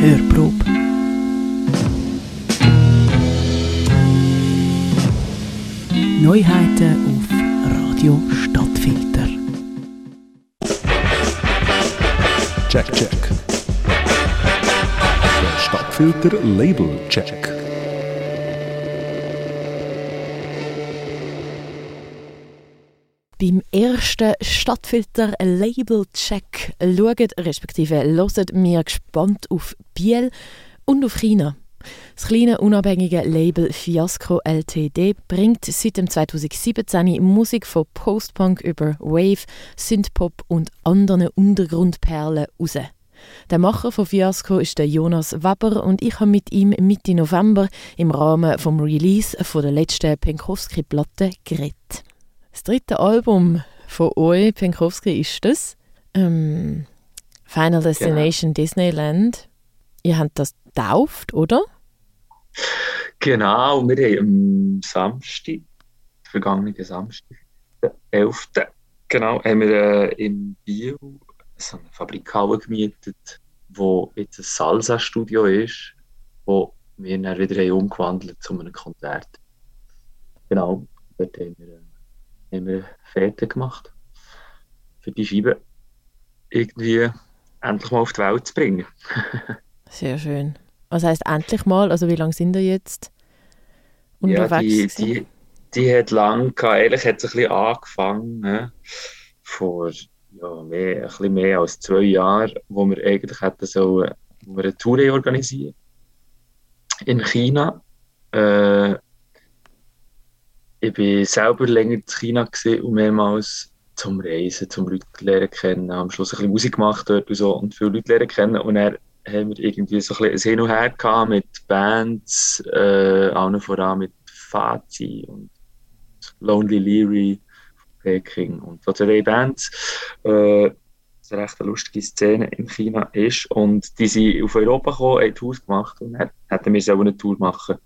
Hörprobe. Neuheiten auf Radio Stadtfilter. Check, check. Stadtfilter Label Check. Ersten Stadtfilter Label Check schauen respektive hören wir gespannt auf Biel und auf China. Das kleine unabhängige Label Fiasco LTD bringt seit 2017 Musik von Postpunk über Wave, Synthpop und anderen Untergrundperlen raus. Der Macher von Fiasco ist der Jonas Weber und ich habe mit ihm Mitte November im Rahmen vom Release von der letzten Penkowski-Platte geredet. Das dritte Album von euch, Penkowski, ist das. Ähm, Final Destination genau. Disneyland. Ihr habt das getauft, oder? Genau, wir haben am Samstag, vergangenen Samstag, den 11. Genau, haben wir äh, in Bio so eine Fabrikhalle gemietet, wo jetzt ein Salsa-Studio ist, wo wir dann wieder umgewandelt zu einem Konzert. Genau, dort haben wir äh, haben wir fertig gemacht. Für die Scheibe irgendwie endlich mal auf die Welt zu bringen. Sehr schön. Was heißt endlich mal? Also wie lange sind ihr jetzt unterwegs? Ja, die, die, die hat lang gehabt. Ehrlich hat es ein bisschen angefangen. Ne? Vor ja, mehr, ein bisschen mehr als zwei Jahren, wo wir eigentlich hätten so, wo wir eine Tour organisieren in China. Äh, ich bin selber länger in China und mehrmals zum Reisen, zum Leute lernen kennen, am Schluss ein bisschen Musik gemacht dort und so und viele Leute lernen kennen. Und dann haben wir irgendwie so ein bisschen ein Hin und Her gehabt mit Bands, äh, allen voran mit Fazi und Lonely Leary Peking und so zwei Bands. Äh, eine recht lustige Szene in China ist. Und die sind auf Europa gekommen, haben Tour gemacht und dann hätten wir selber eine Tour machen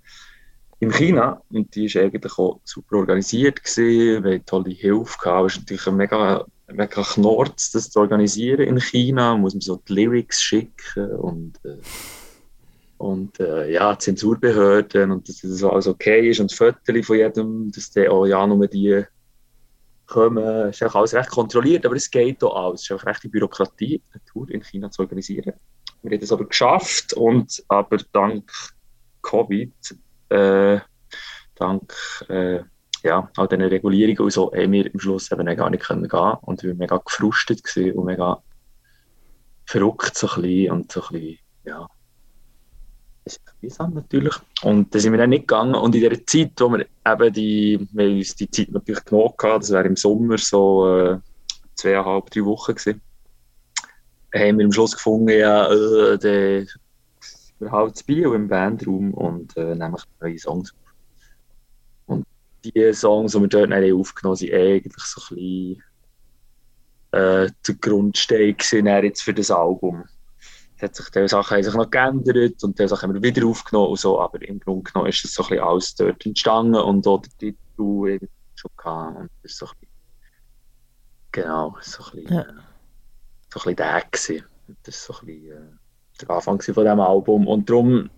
in China und die war eigentlich auch super organisiert gewesen, wir hatten tolle Hilfe gehabt. Es ist natürlich ein mega, mega Knorz, das zu organisieren in China, muss man so die Lyrics schicken und äh, und äh, ja, Zensurbehörden und dass das alles okay ist und das Fotos von jedem, dass der auch ja nur die kommen, ist auch alles recht kontrolliert, aber es geht auch alles. Es ist auch recht die Bürokratie, eine Tour in China zu organisieren. Wir haben das aber geschafft und aber dank Covid äh, dank äh, ja, all diesen Regulierungen und so, haben wir am Schluss eben gar nicht können gehen und wir waren mega gefrustet und mega verrückt so ein bisschen und so ein bisschen, ja, das ist mühsam natürlich. Und da sind wir dann nicht gegangen und in der Zeit, wo wir eben die, wir uns die Zeit natürlich genug gehabt, das wäre im Sommer so äh, zweieinhalb, drei Wochen gewesen, haben wir am Schluss gefunden, ja, äh, der wir halt zu Bio im Bandraum und äh, nehmen neue Songs auf. Und die Songs, die wir dort aufgenommen haben, sind eigentlich so ein bisschen äh, der Grundstein jetzt für das Album. Es hat sich, die Sachen haben sich noch geändert und die Sachen haben wir wieder aufgenommen und so, aber im Grunde genommen ist das so ein bisschen alles dort entstanden und auch der Titel schon gehabt und das ist so ein bisschen, genau, so ein bisschen, ja. so ein bisschen der gewesen. Das ist so ein bisschen, äh, der Anfang von diesem Album. Und darum,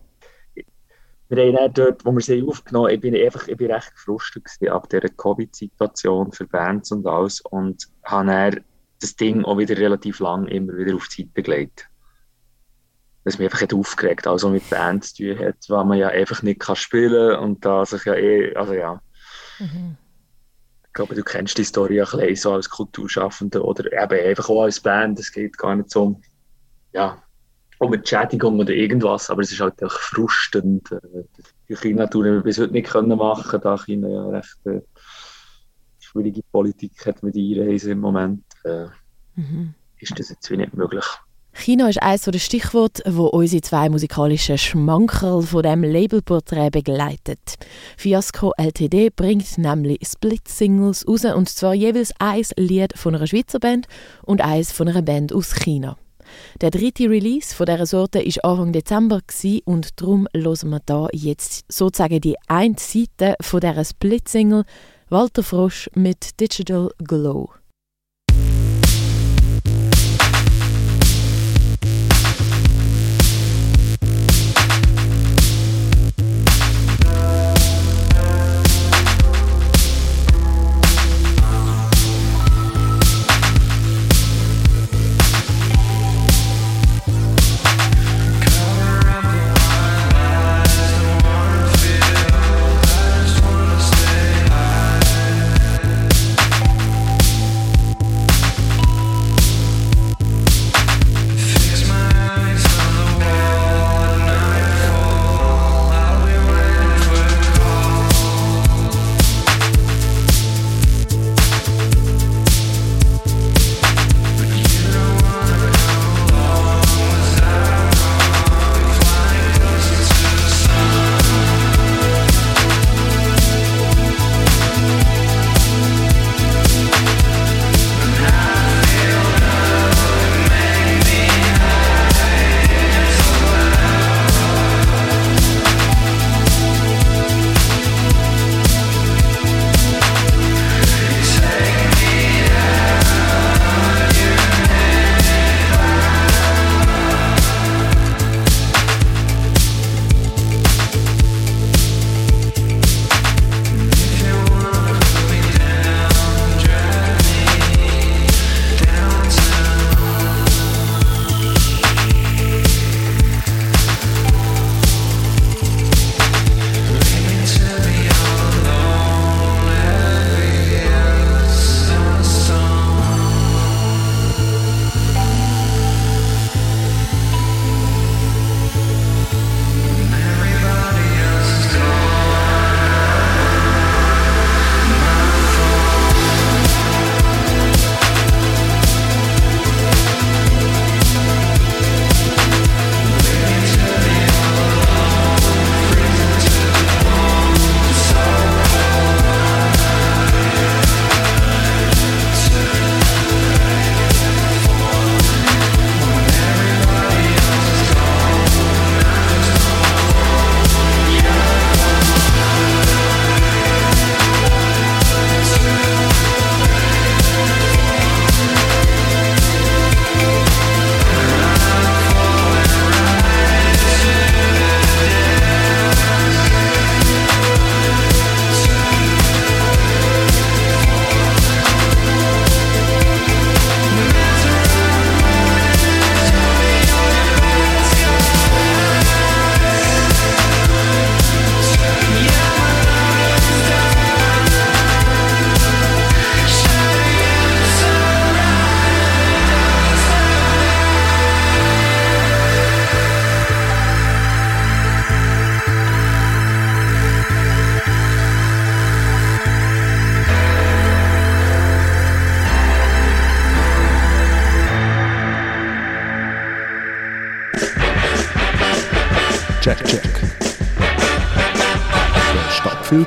wir haben dort, wo wir sie aufgenommen haben, ich bin einfach, ich bin recht gefrustet ab dieser Covid-Situation für Bands und alles und habe dann das Ding auch wieder relativ lang immer wieder auf die Zeit begleitet. Das mich einfach aufgeregt, also mit Bands zu tun hat, weil man ja einfach nicht kann spielen und da sich ja eh, also ja. Mhm. Ich glaube, du kennst die Story ein bisschen so als Kulturschaffender oder eben einfach auch als Band, es geht gar nicht so ja, um Entschädigung oder irgendwas, aber es ist halt auch frustend. Äh, die China-Tour haben wir bis heute nicht können machen, da China ja recht äh, schwierige Politik hat mit Einreisen im Moment. Äh, mhm. Ist das jetzt wie nicht möglich. China ist eines der Stichworte, wo unsere zwei musikalischen Schmankerl von dem Labelporträt begleitet. Fiasco LTD bringt nämlich Split-Singles raus, und zwar jeweils ein Lied von einer Schweizer Band und eins von einer Band aus China. Der dritte Release von dieser Sorte war Anfang Dezember und darum hören wir hier jetzt sozusagen die eine Seite von dieser Split-Single Walter Frosch mit Digital Glow.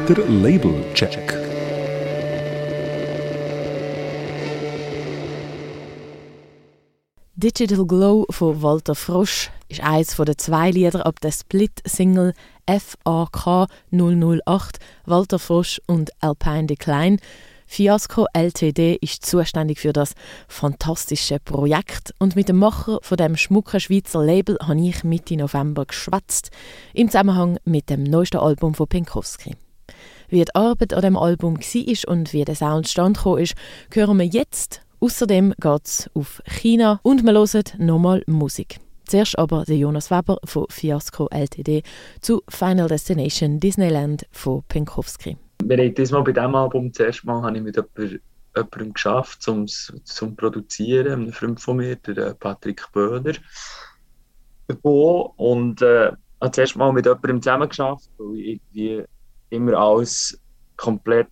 Stadtfilter Label Check. Digital Glow von Walter Frosch ist eines der zwei Lieder ab der Split-Single FAK 008 Walter Frosch und Alpine Decline. Fiasco LTD ist zuständig für das fantastische Projekt und mit dem Macher von dem schmucken Schweizer Label habe ich Mitte November geschwätzt im Zusammenhang mit dem neuesten Album von Pinkowski. Wie die Arbeit an dem Album war und wie der Sound stand ist, hören wir jetzt Außerdem geht es auf China und wir hören nochmal Musik. Zuerst aber der Jonas Weber von Fiasco LTD zu Final Destination Disneyland von Pinkowski. Wir haben diesmal bei diesem Album zuerst mal habe ich mit jemandem geschafft, zum, zum Produzieren, einem Freund von mir, der äh, Patrick Böhler. Und äh, habe zuerst mal mit jemandem zusammen geschafft, weil ich irgendwie immer alles komplett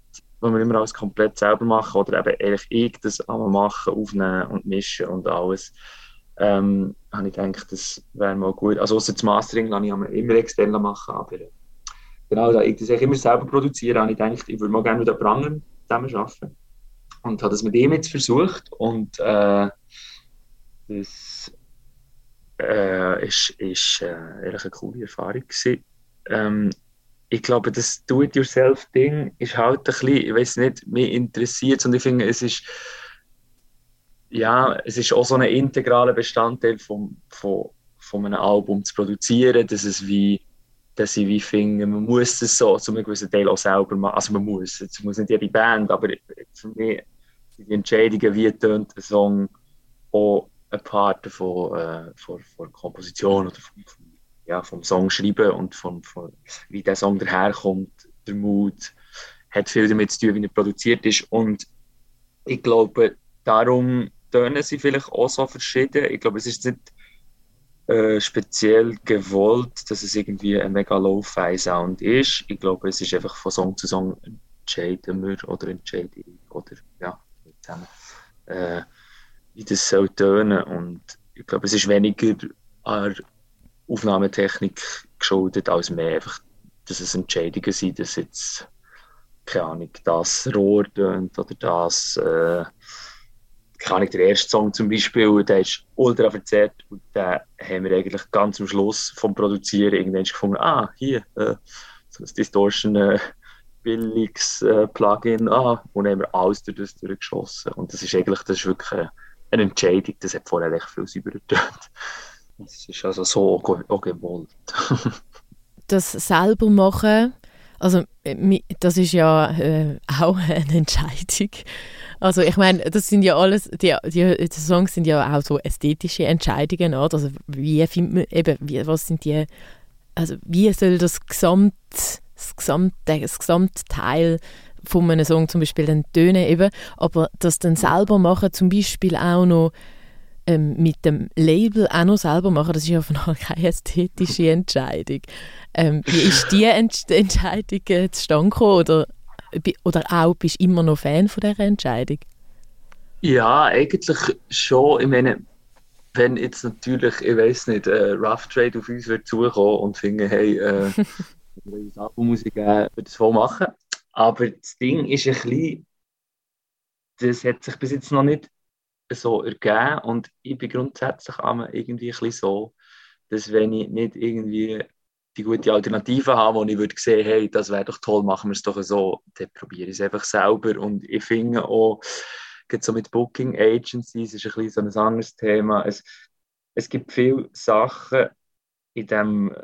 wo wir immer alles komplett selber machen oder eben ehrlich ich das einmal machen, aufnehmen und mischen und alles. Ähm, habe ich gedacht, das wäre mal gut. Also außer das Mastering lasse ich immer extern machen, aber äh, genau, da ich das immer selber produziere, habe ich gedacht, ich würde mal gerne mit jemand anderem zusammen arbeiten. Und habe das mit ihm jetzt versucht und äh, das äh, ist, ist äh, ehrlich eine coole Erfahrung gewesen. Ähm, ich glaube, das Do-it-yourself-Ding ist halt ein bisschen, ich weiß nicht, mich interessiert und ich finde, es ist, ja, es ist auch so ein integraler Bestandteil vom, von, von einem Album zu produzieren, dass es wie, dass ich wie finde, man muss es so zu einem gewissen Teil auch selber machen, also man muss, es muss nicht jede Band, aber für mich die Entscheidungen, wie tönt ein Song auch ein Part von, äh, von, von Komposition oder von, von ja, vom Song schreiben und von, von, wie der Song daherkommt, der Mut, hat viel damit zu tun, wie er produziert ist. Und ich glaube, darum tönen sie vielleicht auch so verschieden. Ich glaube, es ist nicht äh, speziell gewollt, dass es irgendwie ein mega Lo-Fi-Sound ist. Ich glaube, es ist einfach von Song zu Song entscheiden wir oder entscheide ich oder ja, zusammen, äh, wie das soll tönen. Und ich glaube, es ist weniger an Aufnahmetechnik geschuldet, als mehr einfach, dass es Entscheidungen sind, dass jetzt, keine Ahnung, das Rohr tönt oder das, äh, keine Ahnung, der erste Song zum Beispiel, der ist ultra verzerrt und den haben wir eigentlich ganz am Schluss vom Produzieren irgendwann gefunden, ah, hier, äh, so ein Distortion, äh, billiges äh, Plugin, ah, und haben wir alles durch das durchgeschossen. Und das ist eigentlich, das ist wirklich eine Entscheidung, das hat vorher echt viel sauberer getönt. Es ist also so auch gewollt. das selber machen, also das ist ja äh, auch eine Entscheidung. Also ich meine, das sind ja alles, die, die, die, Songs sind ja auch so ästhetische Entscheidungen, oder? Also wie findet man eben, wie, was sind die, also wie soll das Gesamt, das Gesamt, das Gesamtteil von einem Song zum Beispiel dann tönen eben, aber das dann selber machen, zum Beispiel auch noch ähm, mit dem Label auch noch selber machen, das ist ja von keine ästhetische Entscheidung. Ähm, wie ist die Ent Entscheidung äh, zustande gekommen oder, oder auch bist du immer noch Fan von dieser Entscheidung? Ja, eigentlich schon. Ich meine, wenn jetzt natürlich, ich weiß nicht, äh, Rough Trade auf uns wird zukommen und finden, hey, äh, ein Album muss ich geben, würde es voll machen. Aber das Ding ist ein bisschen, das hat sich bis jetzt noch nicht so ergeben. Und ich bin grundsätzlich irgendwie ein bisschen so, dass wenn ich nicht irgendwie die gute Alternative habe, wo ich würde sehen, hey, das wäre doch toll, machen wir es doch so, dann probiere ich es einfach selber. Und ich finde auch, so mit Booking Agencies ist ein bisschen so ein anderes Thema. Es, es gibt viele Sachen in dem,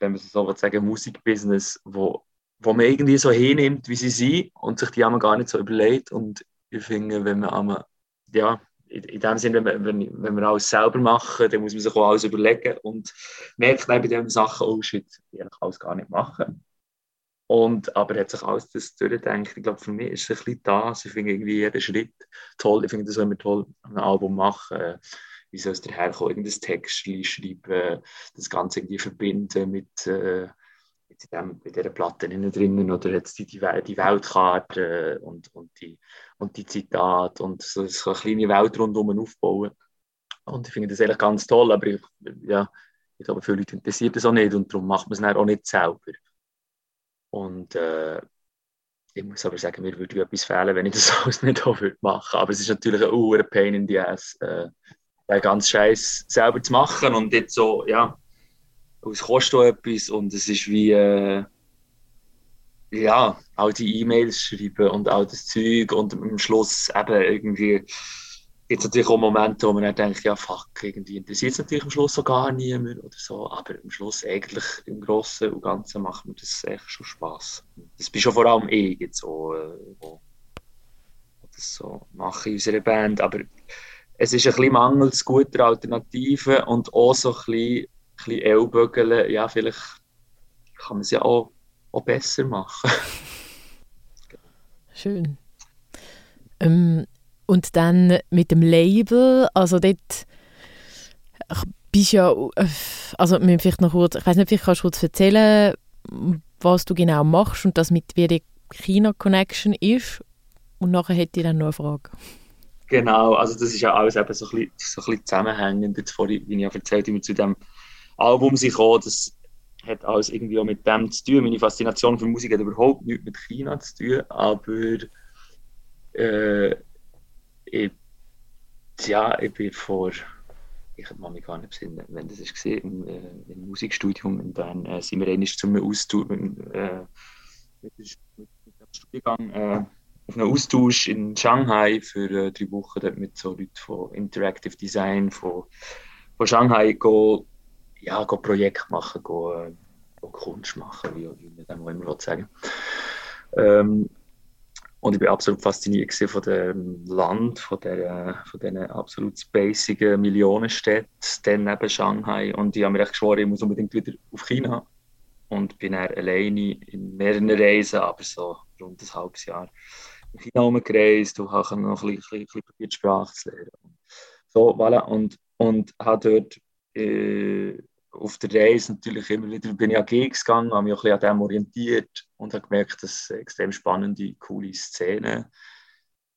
wenn man so sagen, Musikbusiness, wo, wo man irgendwie so hinnimmt, wie sie sind und sich die einmal gar nicht so überlegt. Und ich finde, wenn man einmal ja, in dem Sinne, wenn, wenn, wenn wir alles selber machen, dann muss man sich auch alles überlegen und merkt bei diesen Sachen, oh shit, ich alles gar nicht machen. Und, aber hat sich alles das durchgedacht. Ich glaube, für mich ist es ein bisschen das. Ich finde irgendwie jeden Schritt toll. Ich finde das immer toll, ein Album machen. Wie soll es daherkommen? Irgendein Text schreiben, das Ganze irgendwie verbinden mit, äh, in, dem, in dieser Platte drinnen oder jetzt die, die, die Weltkarte und, und, die, und die Zitate und so, eine kleine Welt rundherum aufbauen. Und ich finde das eigentlich ganz toll, aber ich, ja, Ich glaube, viele Leute interessiert das auch nicht und darum macht man es dann auch nicht selber. Und äh, ich muss aber sagen, mir würde etwas fehlen, wenn ich das alles nicht auch würde machen Aber es ist natürlich ein hoher Pain in the Ass, äh, den ganzen Scheiß selber zu machen und jetzt so, ja, es kostet auch etwas und es ist wie, äh, ja, auch die E-Mails schreiben und auch das Zeug und am Schluss eben irgendwie gibt es natürlich auch Momente, wo man dann denkt, ja fuck, irgendwie interessiert es natürlich am Schluss auch gar niemand oder so, aber am Schluss eigentlich im Großen und Ganzen macht mir das echt schon Spass. Das bin schon vor allem ich jetzt so, äh, wo das so mache in unserer Band, aber es ist ein bisschen mangels guter Alternativen und auch so ein bisschen, ein bisschen ja vielleicht kann man es ja auch auch besser machen. Schön. Ähm, und dann mit dem Label, also dort bist ja, äh, also vielleicht noch kurz, ich weiß nicht, vielleicht kannst du kurz erzählen, was du genau machst und das mit wie die China-Connection ist. Und nachher hätte ich dann noch eine Frage. Genau, also das ist ja alles eben so ein bisschen, so ein bisschen zusammenhängend. Jetzt vorhin, wie ich ja erzählt habe, zu dem Album sich gekommen, das hat alles irgendwie auch mit dem zu tun. Meine Faszination für Musik hat überhaupt nichts mit China zu tun, aber äh, ich, ja, ich bin vor, ich kann mich gar nicht besinnen, wenn das war, im, äh, im Musikstudium in Bern, äh, sind wir einmal zum Austausch äh, mit, mit, dem Studiengang äh, auf einen Austausch in Shanghai für äh, drei Wochen dort mit so Leuten von Interactive Design von, von Shanghai go ja, go Projekt machen, go, go Kunst machen, wie, wie man dem immer sagen ähm, und ich bin absolut fasziniert von dem Land, von, der, von diesen absolut spacigen Millionenstädten, dann neben Shanghai. Und ich habe mir echt geschworen, ich muss unbedingt wieder auf China. Und bin dann alleine in mehreren Reisen, aber so rund ein halbes Jahr in China herumgereist und habe noch ein bisschen, ein bisschen probiert, Sprache zu lernen. So, voilà. Und, und habe dort äh, auf der Reise natürlich immer wieder bin ich an Gigs gegangen, habe mich auch ein bisschen an dem orientiert und habe gemerkt, dass es extrem spannende, coole Szenen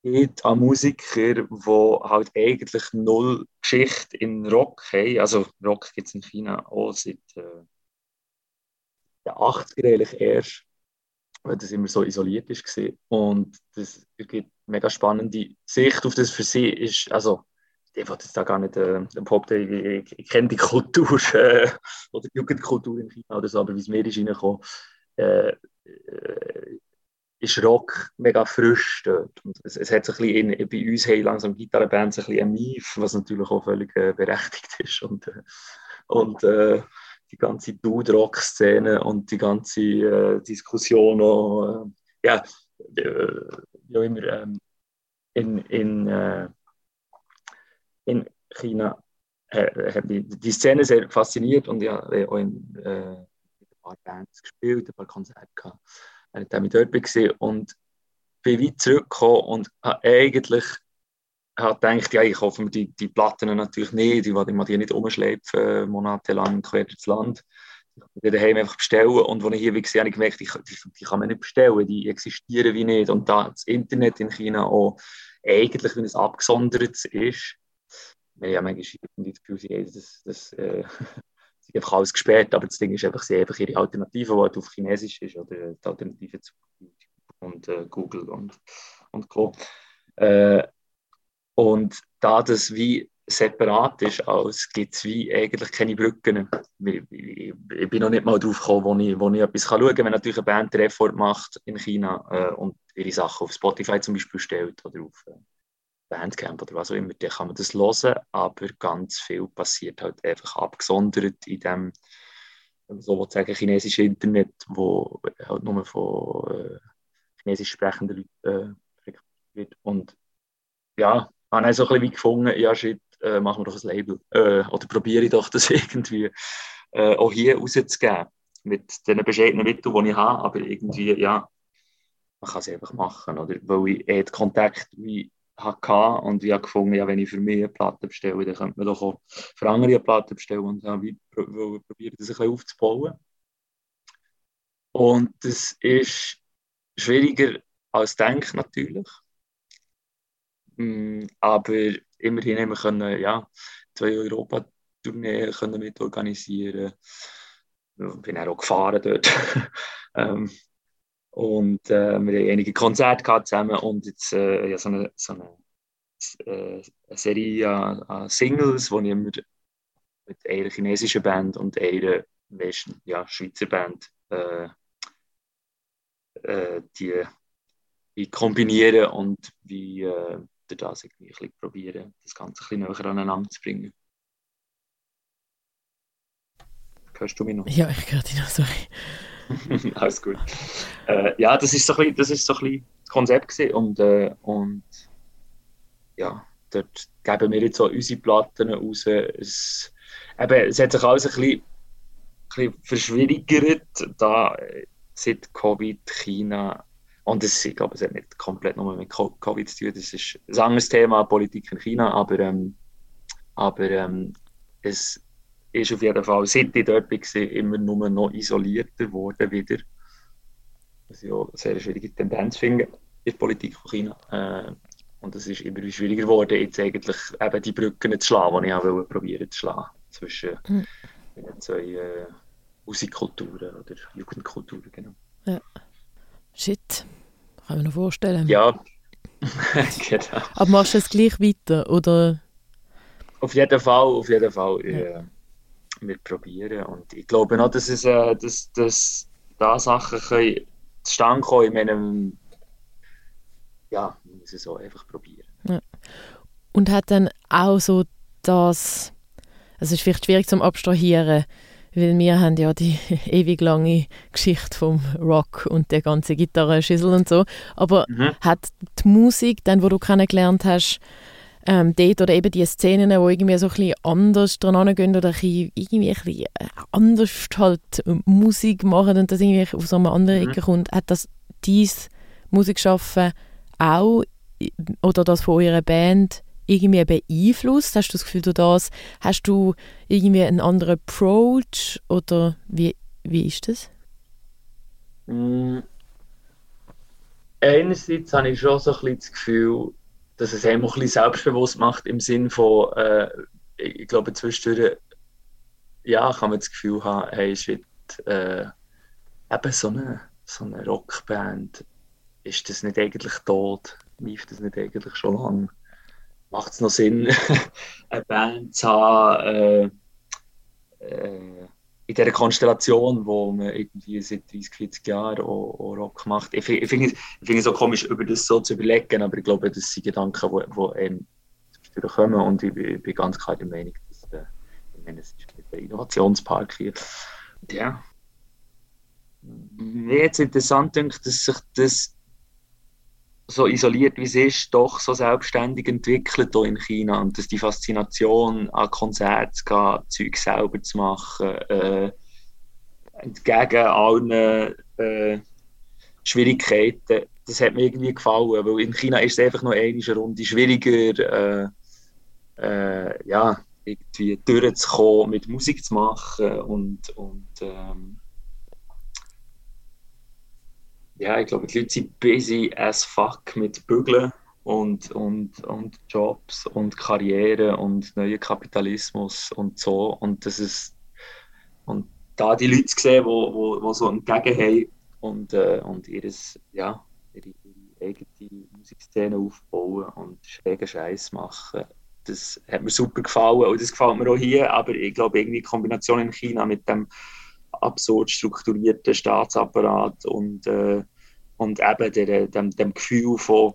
gibt an Musiker, die halt eigentlich null Geschichte in Rock haben. Also Rock gibt es in China auch seit äh, den 80er eigentlich erst, weil das immer so isoliert ist. Und das gibt mega spannende Sicht auf das für sie ist, also ich wollte jetzt da gar nicht äh, behaupten, ich, ich, ich kenne die Kultur äh, oder die Jugendkultur in China oder so, aber wie es mir ist reingekommen, äh, äh, ist Rock mega frisch dort. Und es, es hat sich ein bisschen in, bei uns haben langsam Gitarrenbands ein bisschen ein Mief, was natürlich auch völlig äh, berechtigt ist. Und, äh, und äh, die ganze Dude-Rock-Szene und die ganze äh, Diskussion auch, ja, auch immer, ähm, in, in in China äh, hat mich die Szene sehr fasziniert und ich habe auch in, äh, ein paar Bands gespielt, ein paar Konzerte gehabt, ich damit dort war und bin weit zurückgekommen und habe eigentlich habe gedacht, ja, ich hoffe mir die, die Platten natürlich nicht, ich will die nicht umschleifen, monatelang quer durchs Land. Ich kann die daheim einfach bestellen und als ich hier war, habe ich gemerkt, die, die, die kann man nicht bestellen, die existieren wie nicht und da das Internet in China auch eigentlich, wenn es abgesondert ist, wir haben manchmal das Gefühl, haben das, das äh, sie einfach alles gesperrt, aber das Ding ist einfach, sie einfach ihre Alternative, die halt auf Chinesisch ist, oder die Alternative zu YouTube und äh, Google und, und Co. Äh, und da das wie separat ist, als gibt es wie eigentlich keine Brücken. Ich, ich, ich, bin noch nicht mal drauf gekommen, wo ich, wo ich etwas schauen kann. Wenn natürlich eine Band einen Effort macht in China äh, und ihre Sachen auf Spotify zum Beispiel stellt oder auf äh, Bandcamp oder was auch immer, dann kann man das hören, aber ganz viel passiert halt einfach abgesondert in dem, so sagen, chinesischen Internet, wo halt nur von äh, chinesisch sprechenden Leuten äh, wird. Und ja, habe ich so ein bisschen wie gefunden, ja shit, äh, machen wir doch ein Label. Äh, oder probiere ich doch das irgendwie äh, auch hier rauszugeben. Mit den bescheidenen Mitteln, die ich habe, aber irgendwie, ja, man kann es einfach machen. Oder? Weil ich eh Kontakt wie hatte und ich habe gefunden, ja, wenn ich für mich eine Platte bestelle, dann könnte man doch auch für andere eine Platte bestellen und dann habe ich probiert, das ein bisschen aufzubauen. Und das ist schwieriger als denkt natürlich. Mm, aber immerhin haben wir können, ja, zwei Europa Tournee können mit organisieren. Ich bin auch gefahren dort. ähm, und äh, wir haben einige Konzerte gehabt zusammen und jetzt äh, ja, so eine, so eine, äh, eine Serie an, an Singles, wo ich immer mit einer chinesischen Band und einer ja, Schweizer Band äh, äh, die wie kombinieren und wie äh, das irgendwie probieren, das Ganze ein bisschen näher aneinander zu bringen. Hörst du mich noch? Ja, ich höre dich noch, sorry. Alles gut. Äh, ja, das ist so ein bisschen das, ist so ein bisschen das Konzept gewesen und, äh, und ja, dort geben wir jetzt so unsere Platten raus. Es, eben, es hat sich alles ein bisschen, ein bisschen verschwierigert, da äh, seit Covid China und das, ich glaube, es hat nicht komplett nur mit Covid zu tun, das ist ein anderes Thema, Politik in China, aber, ähm, aber ähm, es ist auf jeden Fall, seit ich dort war, immer nur noch isolierter geworden wieder. Was ich auch eine sehr schwierige Tendenz finde in der Politik von China. Äh, und es ist immer schwieriger geworden, jetzt eigentlich eben die Brücken zu schlagen, die ich auch probieren zu schlagen zwischen mhm. den zwei äh, Musikkulturen oder Jugendkulturen. Genau. Ja. Shit. Kann man noch vorstellen. Ja, genau. Aber machst du es gleich weiter, oder? Auf jeden Fall, auf jeden Fall. Ja. Wir probieren. Und ich glaube noch, dass, es, äh, dass, dass da Sachen können zustande kommen in meinem ja, wir müssen es auch einfach probieren. Ja. Und hat dann auch so das, also es ist vielleicht schwierig zum Abstrahieren, weil wir haben ja die ewig lange Geschichte vom Rock und der ganze Gitarrenschüssel und so. Aber mhm. hat die Musik, dann, wo du kennengelernt hast, ähm, dort oder eben die Szenen, die irgendwie so ein bisschen anders dran gehen oder irgendwie ein bisschen äh, anders halt Musik machen und das irgendwie auf so eine andere mhm. Ecke kommt, hat das dies Musikschaffen auch oder das von eurer Band irgendwie beeinflusst? Hast du das Gefühl, du das, hast du irgendwie einen anderen Approach oder wie, wie ist das? Mm. Einerseits habe ich schon so ein bisschen das Gefühl, dass es einem auch ein bisschen selbstbewusst macht im Sinne von, äh, ich glaube, zwischendurch ja, kann man das Gefühl haben, hey, es wird äh, eben so eine, so eine Rockband, ist das nicht eigentlich tot? Lief das nicht eigentlich schon lange? macht es noch Sinn, eine Band zu haben, äh, äh, in dieser Konstellation, wo man irgendwie seit 30, 40 Jahren auch, auch Rock macht. Ich, ich finde es find so komisch, über das so zu überlegen, aber ich glaube, das sind Gedanken, die, einem kommen und ich, ich, bin ganz klar der Meinung, dass äh, ich meine, es ist der Innovationspark hier. Ja. Mir jetzt interessant denkt, dass sich das so isoliert wie es ist, doch so selbstständig entwickelt hier in China. Und dass die Faszination an Konzerte zu gehen, Zeug selber zu machen, äh, entgegen allen äh, Schwierigkeiten, das hat mir irgendwie gefallen, weil in China ist es einfach noch eine Runde schwieriger, äh, äh, ja, irgendwie durchzukommen, mit Musik zu machen und, und ähm, ja, ich glaube, die Leute sind busy as fuck mit Bügeln und, und, und Jobs und Karriere und neuen Kapitalismus und so. Und das ist und da die Leute sehen, die wo, wo, wo so entgegen haben und, äh, und ihres, ja, ihre, ihre eigene Musikszene aufbauen und schrägen Scheiß machen. Das hat mir super gefallen und das gefällt mir auch hier, aber ich glaube, irgendwie die Kombination in China mit dem absurd strukturierten Staatsapparat und, äh, und eben der, dem, dem Gefühl von,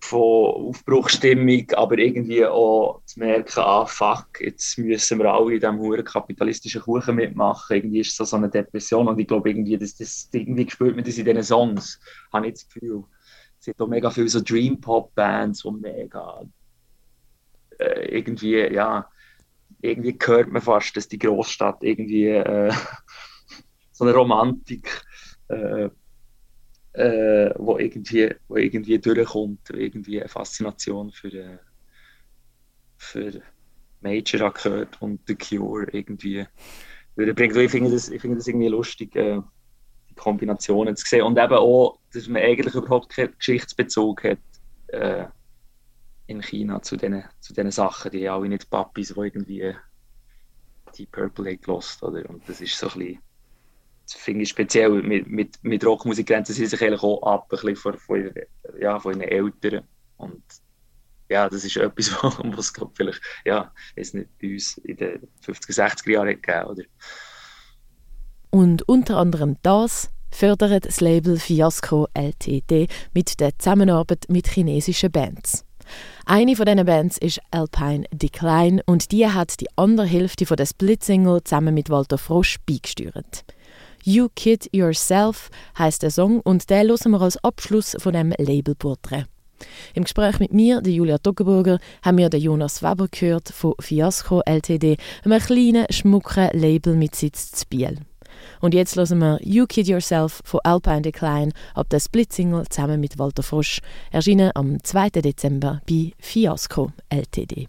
von Aufbruchstimmung, aber irgendwie auch zu merken, ah fuck, jetzt müssen wir alle in diesem hohen kapitalistischen Kuchen mitmachen. Irgendwie ist es so eine Depression und ich glaube irgendwie, das, das, irgendwie spürt man das in diesen Songs, habe ich das Gefühl. Es sind auch mega viele so Dream-Pop-Bands, die mega äh, irgendwie, ja, irgendwie hört man fast, dass die Großstadt irgendwie äh, so eine Romantik äh, äh, wo, irgendwie, wo irgendwie durchkommt, irgendwie eine Faszination für, äh, für Major gehört und The Cure irgendwie durchbringt. Ich finde das, ich finde das irgendwie lustig, äh, die Kombinationen zu sehen und eben auch, dass man eigentlich überhaupt keinen Geschichtsbezug hat. Äh, in China zu diesen zu den Sachen. Die haben alle nicht Papis, die irgendwie die Purple haben gelost, oder? Und das ist so ein bisschen, das finde ich speziell, mit, mit, mit Rockmusik grenzen sie sich eigentlich auch ab, ein bisschen von, von, ja, von ihren Eltern. Und ja, das ist etwas, was es vielleicht, ja, ist nicht bei uns in den 50er, 60er Jahren gegeben, oder? Und unter anderem das fördert das Label Fiasco LTD mit der Zusammenarbeit mit chinesischen Bands. Eine von diesen Bands ist Alpine Decline und die hat die andere Hälfte von der Split-Single zusammen mit Walter Frosch beigesteuert. You Kid Yourself heißt der Song und den hören wir als Abschluss von dem Labelporträt. Im Gespräch mit mir, der Julia Toggenburger, haben wir den Jonas Weber gehört von Fiasco LTD, einem kleinen, schmucken Label mit Sitz zu Biel. Und jetzt hören wir You Kid Yourself von Alpine Decline ab der Split-Single zusammen mit Walter Frosch, erschienen am 2. Dezember bei Fiasco LTD.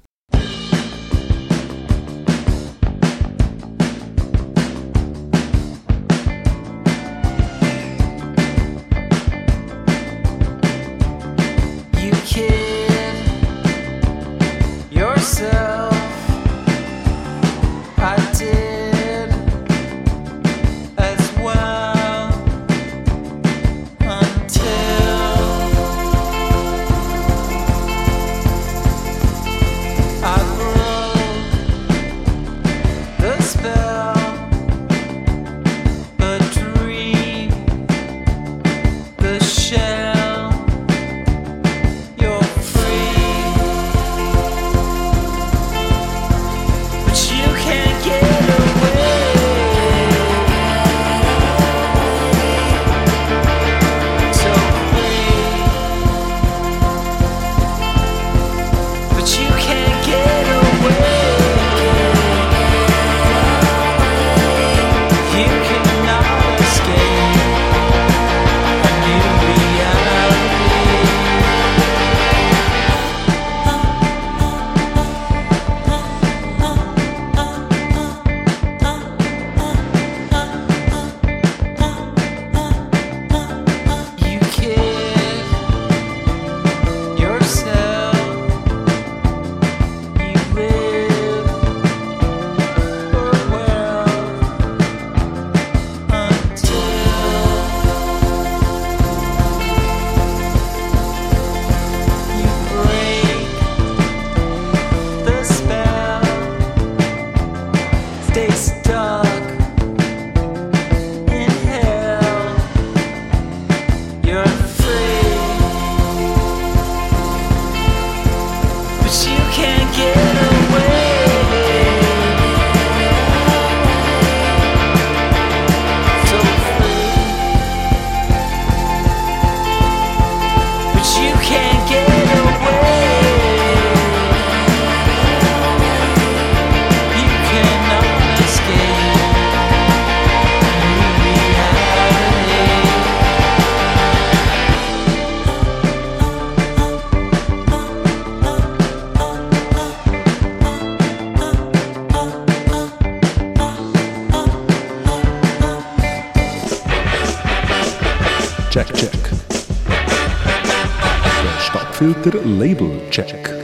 Label Check.